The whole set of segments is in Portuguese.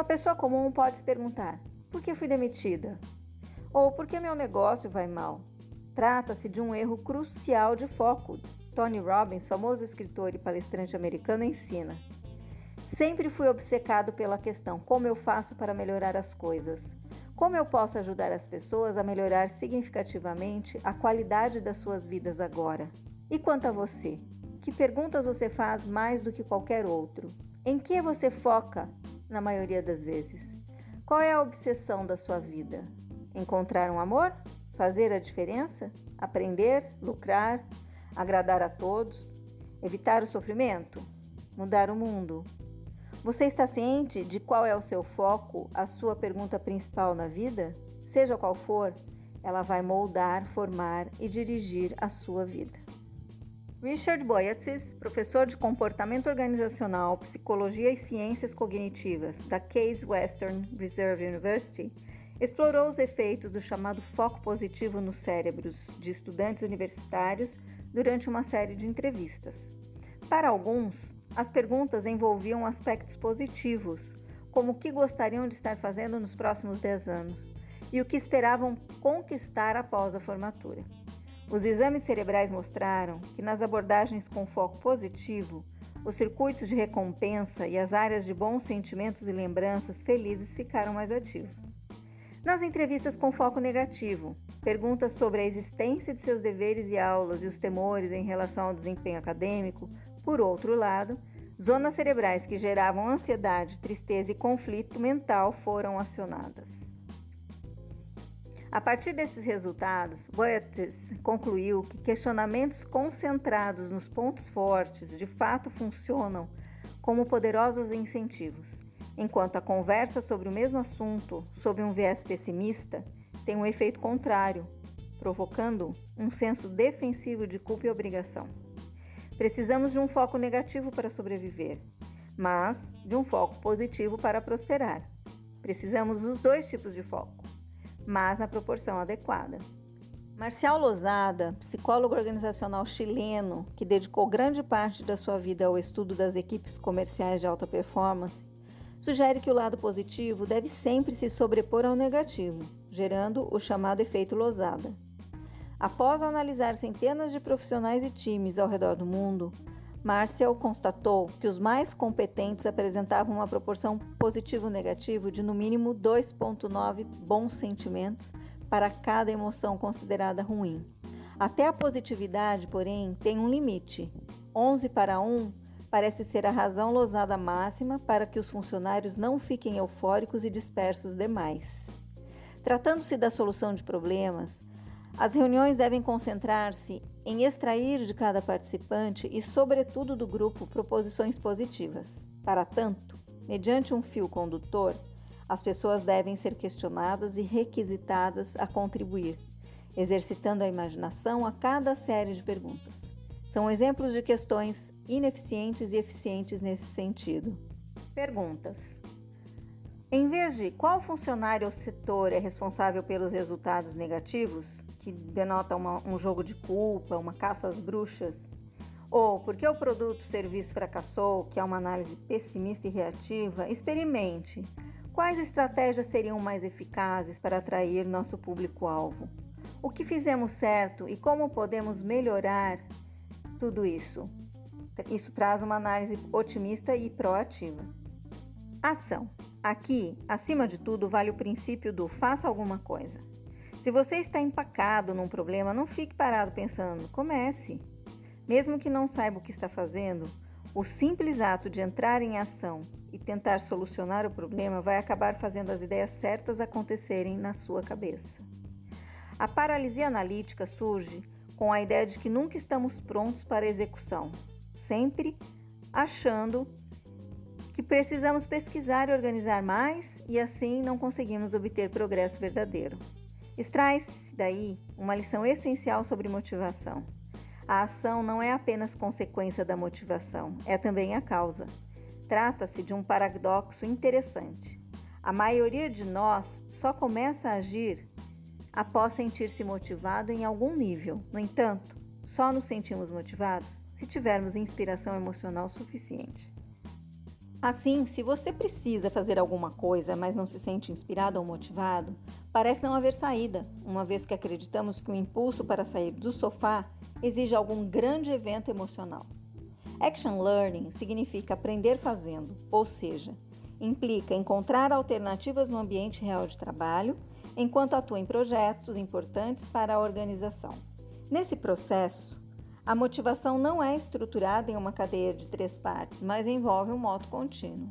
Uma pessoa comum pode se perguntar: por que fui demitida? Ou por que meu negócio vai mal? Trata-se de um erro crucial de foco. Tony Robbins, famoso escritor e palestrante americano, ensina. Sempre fui obcecado pela questão: como eu faço para melhorar as coisas? Como eu posso ajudar as pessoas a melhorar significativamente a qualidade das suas vidas agora? E quanto a você? Que perguntas você faz mais do que qualquer outro? Em que você foca na maioria das vezes? Qual é a obsessão da sua vida? Encontrar um amor? Fazer a diferença? Aprender? Lucrar? Agradar a todos? Evitar o sofrimento? Mudar o mundo? Você está ciente de qual é o seu foco, a sua pergunta principal na vida? Seja qual for, ela vai moldar, formar e dirigir a sua vida. Richard Boyatzis, professor de comportamento organizacional, psicologia e ciências cognitivas da Case Western Reserve University, explorou os efeitos do chamado foco positivo nos cérebros de estudantes universitários durante uma série de entrevistas. Para alguns, as perguntas envolviam aspectos positivos, como o que gostariam de estar fazendo nos próximos 10 anos e o que esperavam conquistar após a formatura. Os exames cerebrais mostraram que nas abordagens com foco positivo, os circuitos de recompensa e as áreas de bons sentimentos e lembranças felizes ficaram mais ativos. Nas entrevistas com foco negativo, perguntas sobre a existência de seus deveres e aulas e os temores em relação ao desempenho acadêmico por outro lado, zonas cerebrais que geravam ansiedade, tristeza e conflito mental foram acionadas. A partir desses resultados, Boetes concluiu que questionamentos concentrados nos pontos fortes de fato funcionam como poderosos incentivos, enquanto a conversa sobre o mesmo assunto, sob um viés pessimista, tem um efeito contrário, provocando um senso defensivo de culpa e obrigação. Precisamos de um foco negativo para sobreviver, mas de um foco positivo para prosperar. Precisamos dos dois tipos de foco, mas na proporção adequada. Marcial Lozada, psicólogo organizacional chileno que dedicou grande parte da sua vida ao estudo das equipes comerciais de alta performance, sugere que o lado positivo deve sempre se sobrepor ao negativo, gerando o chamado efeito Lozada. Após analisar centenas de profissionais e times ao redor do mundo, Marcel constatou que os mais competentes apresentavam uma proporção positivo-negativo de no mínimo 2,9 bons sentimentos para cada emoção considerada ruim. Até a positividade, porém, tem um limite. 11 para 1 parece ser a razão losada máxima para que os funcionários não fiquem eufóricos e dispersos demais. Tratando-se da solução de problemas, as reuniões devem concentrar-se em extrair de cada participante e, sobretudo, do grupo proposições positivas. Para tanto, mediante um fio condutor, as pessoas devem ser questionadas e requisitadas a contribuir, exercitando a imaginação a cada série de perguntas. São exemplos de questões ineficientes e eficientes nesse sentido. Perguntas: Em vez de qual funcionário ou setor é responsável pelos resultados negativos, que denota uma, um jogo de culpa, uma caça às bruxas, ou porque o produto ou serviço fracassou, que é uma análise pessimista e reativa, experimente quais estratégias seriam mais eficazes para atrair nosso público-alvo. O que fizemos certo e como podemos melhorar tudo isso. Isso traz uma análise otimista e proativa. Ação. Aqui, acima de tudo, vale o princípio do faça alguma coisa. Se você está empacado num problema, não fique parado pensando, comece. Mesmo que não saiba o que está fazendo, o simples ato de entrar em ação e tentar solucionar o problema vai acabar fazendo as ideias certas acontecerem na sua cabeça. A paralisia analítica surge com a ideia de que nunca estamos prontos para a execução, sempre achando precisamos pesquisar e organizar mais e assim não conseguimos obter progresso verdadeiro. Extrai-se daí uma lição essencial sobre motivação. A ação não é apenas consequência da motivação, é também a causa. Trata-se de um paradoxo interessante. A maioria de nós só começa a agir após sentir-se motivado em algum nível. No entanto, só nos sentimos motivados se tivermos inspiração emocional suficiente. Assim, se você precisa fazer alguma coisa, mas não se sente inspirado ou motivado, parece não haver saída, uma vez que acreditamos que o impulso para sair do sofá exige algum grande evento emocional. Action Learning significa aprender fazendo, ou seja, implica encontrar alternativas no ambiente real de trabalho enquanto atua em projetos importantes para a organização. Nesse processo, a motivação não é estruturada em uma cadeia de três partes, mas envolve um modo contínuo.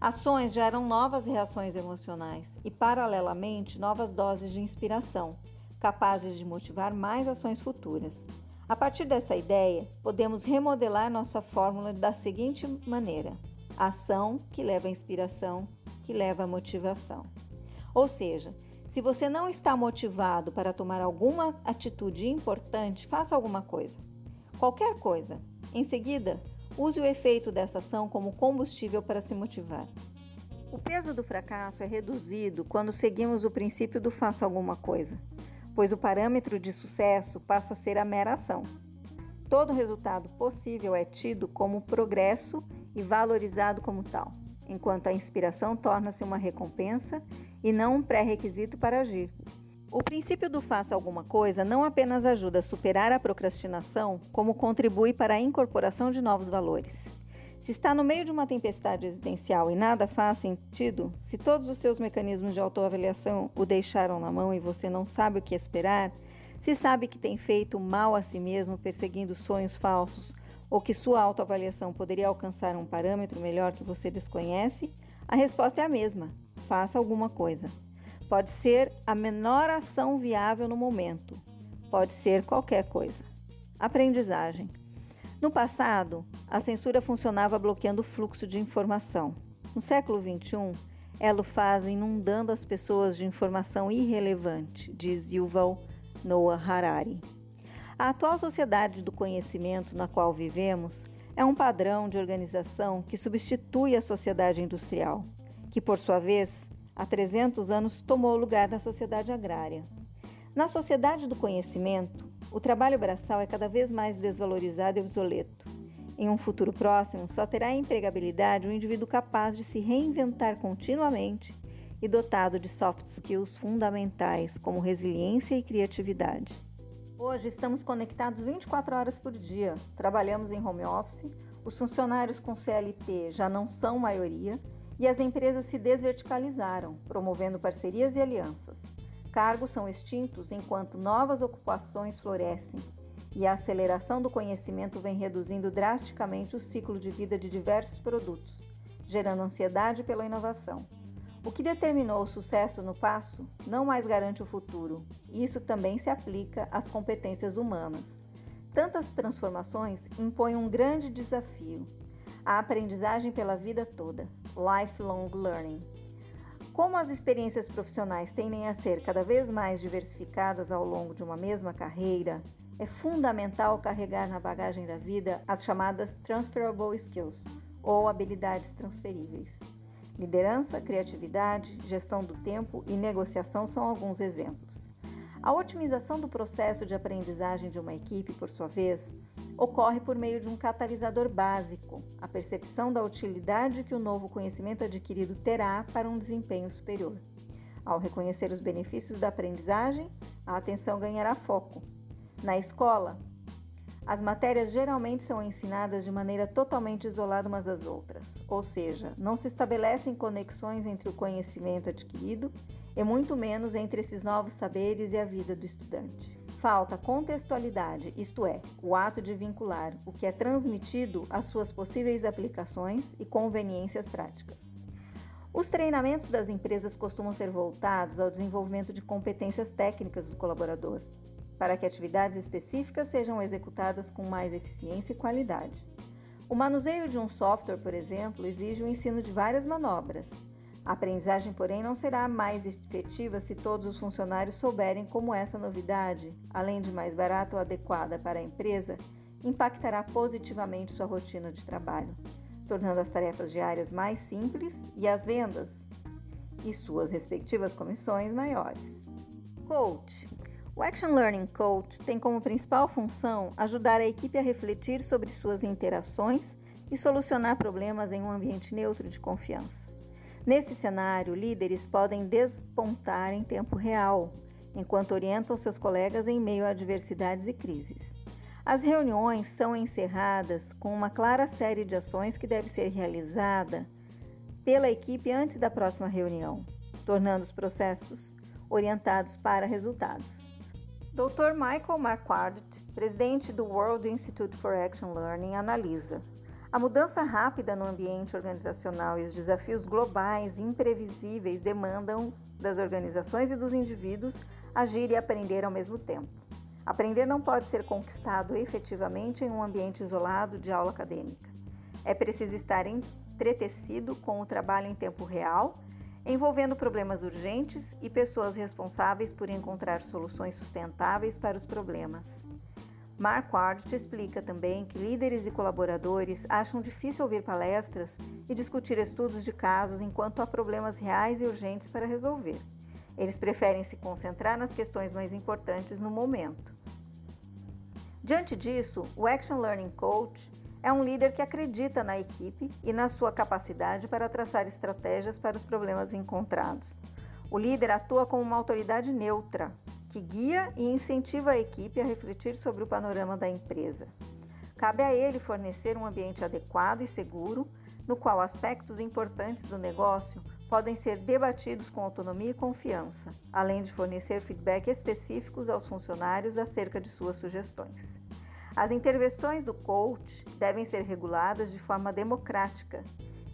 Ações geram novas reações emocionais e, paralelamente, novas doses de inspiração, capazes de motivar mais ações futuras. A partir dessa ideia, podemos remodelar nossa fórmula da seguinte maneira: ação que leva à inspiração, que leva à motivação. Ou seja, se você não está motivado para tomar alguma atitude importante, faça alguma coisa qualquer coisa. Em seguida, use o efeito dessa ação como combustível para se motivar. O peso do fracasso é reduzido quando seguimos o princípio do faça alguma coisa, pois o parâmetro de sucesso passa a ser a mera ação. Todo resultado possível é tido como progresso e valorizado como tal, enquanto a inspiração torna-se uma recompensa e não um pré-requisito para agir. O princípio do faça alguma coisa não apenas ajuda a superar a procrastinação, como contribui para a incorporação de novos valores. Se está no meio de uma tempestade existencial e nada faz sentido, se todos os seus mecanismos de autoavaliação o deixaram na mão e você não sabe o que esperar, se sabe que tem feito mal a si mesmo perseguindo sonhos falsos ou que sua autoavaliação poderia alcançar um parâmetro melhor que você desconhece, a resposta é a mesma: faça alguma coisa. Pode ser a menor ação viável no momento. Pode ser qualquer coisa. Aprendizagem. No passado, a censura funcionava bloqueando o fluxo de informação. No século XXI, ela o faz inundando as pessoas de informação irrelevante, diz Yuval Noah Harari. A atual sociedade do conhecimento na qual vivemos é um padrão de organização que substitui a sociedade industrial, que, por sua vez, há 300 anos tomou o lugar da sociedade agrária. Na sociedade do conhecimento, o trabalho braçal é cada vez mais desvalorizado e obsoleto. Em um futuro próximo, só terá empregabilidade um indivíduo capaz de se reinventar continuamente e dotado de soft skills fundamentais como resiliência e criatividade. Hoje estamos conectados 24 horas por dia, trabalhamos em home office, os funcionários com CLT já não são maioria e as empresas se desverticalizaram, promovendo parcerias e alianças. Cargos são extintos enquanto novas ocupações florescem, e a aceleração do conhecimento vem reduzindo drasticamente o ciclo de vida de diversos produtos, gerando ansiedade pela inovação. O que determinou o sucesso no passo não mais garante o futuro, isso também se aplica às competências humanas. Tantas transformações impõem um grande desafio, a aprendizagem pela vida toda, lifelong learning. Como as experiências profissionais tendem a ser cada vez mais diversificadas ao longo de uma mesma carreira, é fundamental carregar na bagagem da vida as chamadas transferable skills, ou habilidades transferíveis. Liderança, criatividade, gestão do tempo e negociação são alguns exemplos. A otimização do processo de aprendizagem de uma equipe, por sua vez, ocorre por meio de um catalisador básico, a percepção da utilidade que o novo conhecimento adquirido terá para um desempenho superior. Ao reconhecer os benefícios da aprendizagem, a atenção ganhará foco. Na escola, as matérias geralmente são ensinadas de maneira totalmente isolada umas das outras, ou seja, não se estabelecem conexões entre o conhecimento adquirido e muito menos entre esses novos saberes e a vida do estudante. Falta contextualidade, isto é, o ato de vincular o que é transmitido às suas possíveis aplicações e conveniências práticas. Os treinamentos das empresas costumam ser voltados ao desenvolvimento de competências técnicas do colaborador, para que atividades específicas sejam executadas com mais eficiência e qualidade. O manuseio de um software, por exemplo, exige o ensino de várias manobras, a aprendizagem, porém, não será mais efetiva se todos os funcionários souberem como essa novidade, além de mais barata ou adequada para a empresa, impactará positivamente sua rotina de trabalho, tornando as tarefas diárias mais simples e as vendas e suas respectivas comissões maiores. Coach. O Action Learning Coach tem como principal função ajudar a equipe a refletir sobre suas interações e solucionar problemas em um ambiente neutro de confiança. Nesse cenário, líderes podem despontar em tempo real, enquanto orientam seus colegas em meio a adversidades e crises. As reuniões são encerradas com uma clara série de ações que deve ser realizada pela equipe antes da próxima reunião, tornando os processos orientados para resultados. Dr. Michael Marquardt, presidente do World Institute for Action Learning, analisa a mudança rápida no ambiente organizacional e os desafios globais imprevisíveis demandam das organizações e dos indivíduos agir e aprender ao mesmo tempo. Aprender não pode ser conquistado efetivamente em um ambiente isolado de aula acadêmica. É preciso estar entretecido com o trabalho em tempo real, envolvendo problemas urgentes e pessoas responsáveis por encontrar soluções sustentáveis para os problemas. Mark Ward explica também que líderes e colaboradores acham difícil ouvir palestras e discutir estudos de casos enquanto há problemas reais e urgentes para resolver. Eles preferem se concentrar nas questões mais importantes no momento. Diante disso, o Action Learning Coach é um líder que acredita na equipe e na sua capacidade para traçar estratégias para os problemas encontrados. O líder atua como uma autoridade neutra, que guia e incentiva a equipe a refletir sobre o panorama da empresa. Cabe a ele fornecer um ambiente adequado e seguro, no qual aspectos importantes do negócio podem ser debatidos com autonomia e confiança, além de fornecer feedback específicos aos funcionários acerca de suas sugestões. As intervenções do coach devem ser reguladas de forma democrática,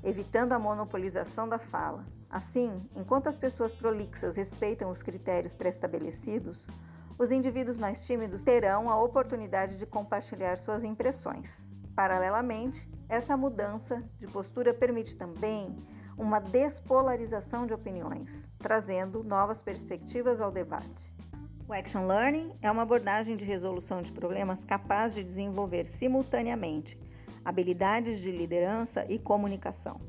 evitando a monopolização da fala. Assim, enquanto as pessoas prolixas respeitam os critérios pré-estabelecidos, os indivíduos mais tímidos terão a oportunidade de compartilhar suas impressões. Paralelamente, essa mudança de postura permite também uma despolarização de opiniões, trazendo novas perspectivas ao debate. O Action Learning é uma abordagem de resolução de problemas capaz de desenvolver simultaneamente habilidades de liderança e comunicação.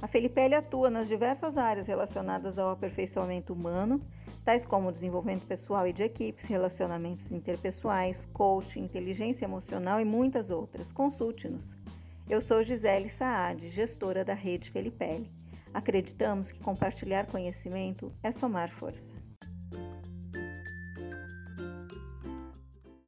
A Felipelli atua nas diversas áreas relacionadas ao aperfeiçoamento humano, tais como desenvolvimento pessoal e de equipes, relacionamentos interpessoais, coaching, inteligência emocional e muitas outras. Consulte-nos. Eu sou Gisele Saad, gestora da rede Felipelli. Acreditamos que compartilhar conhecimento é somar força.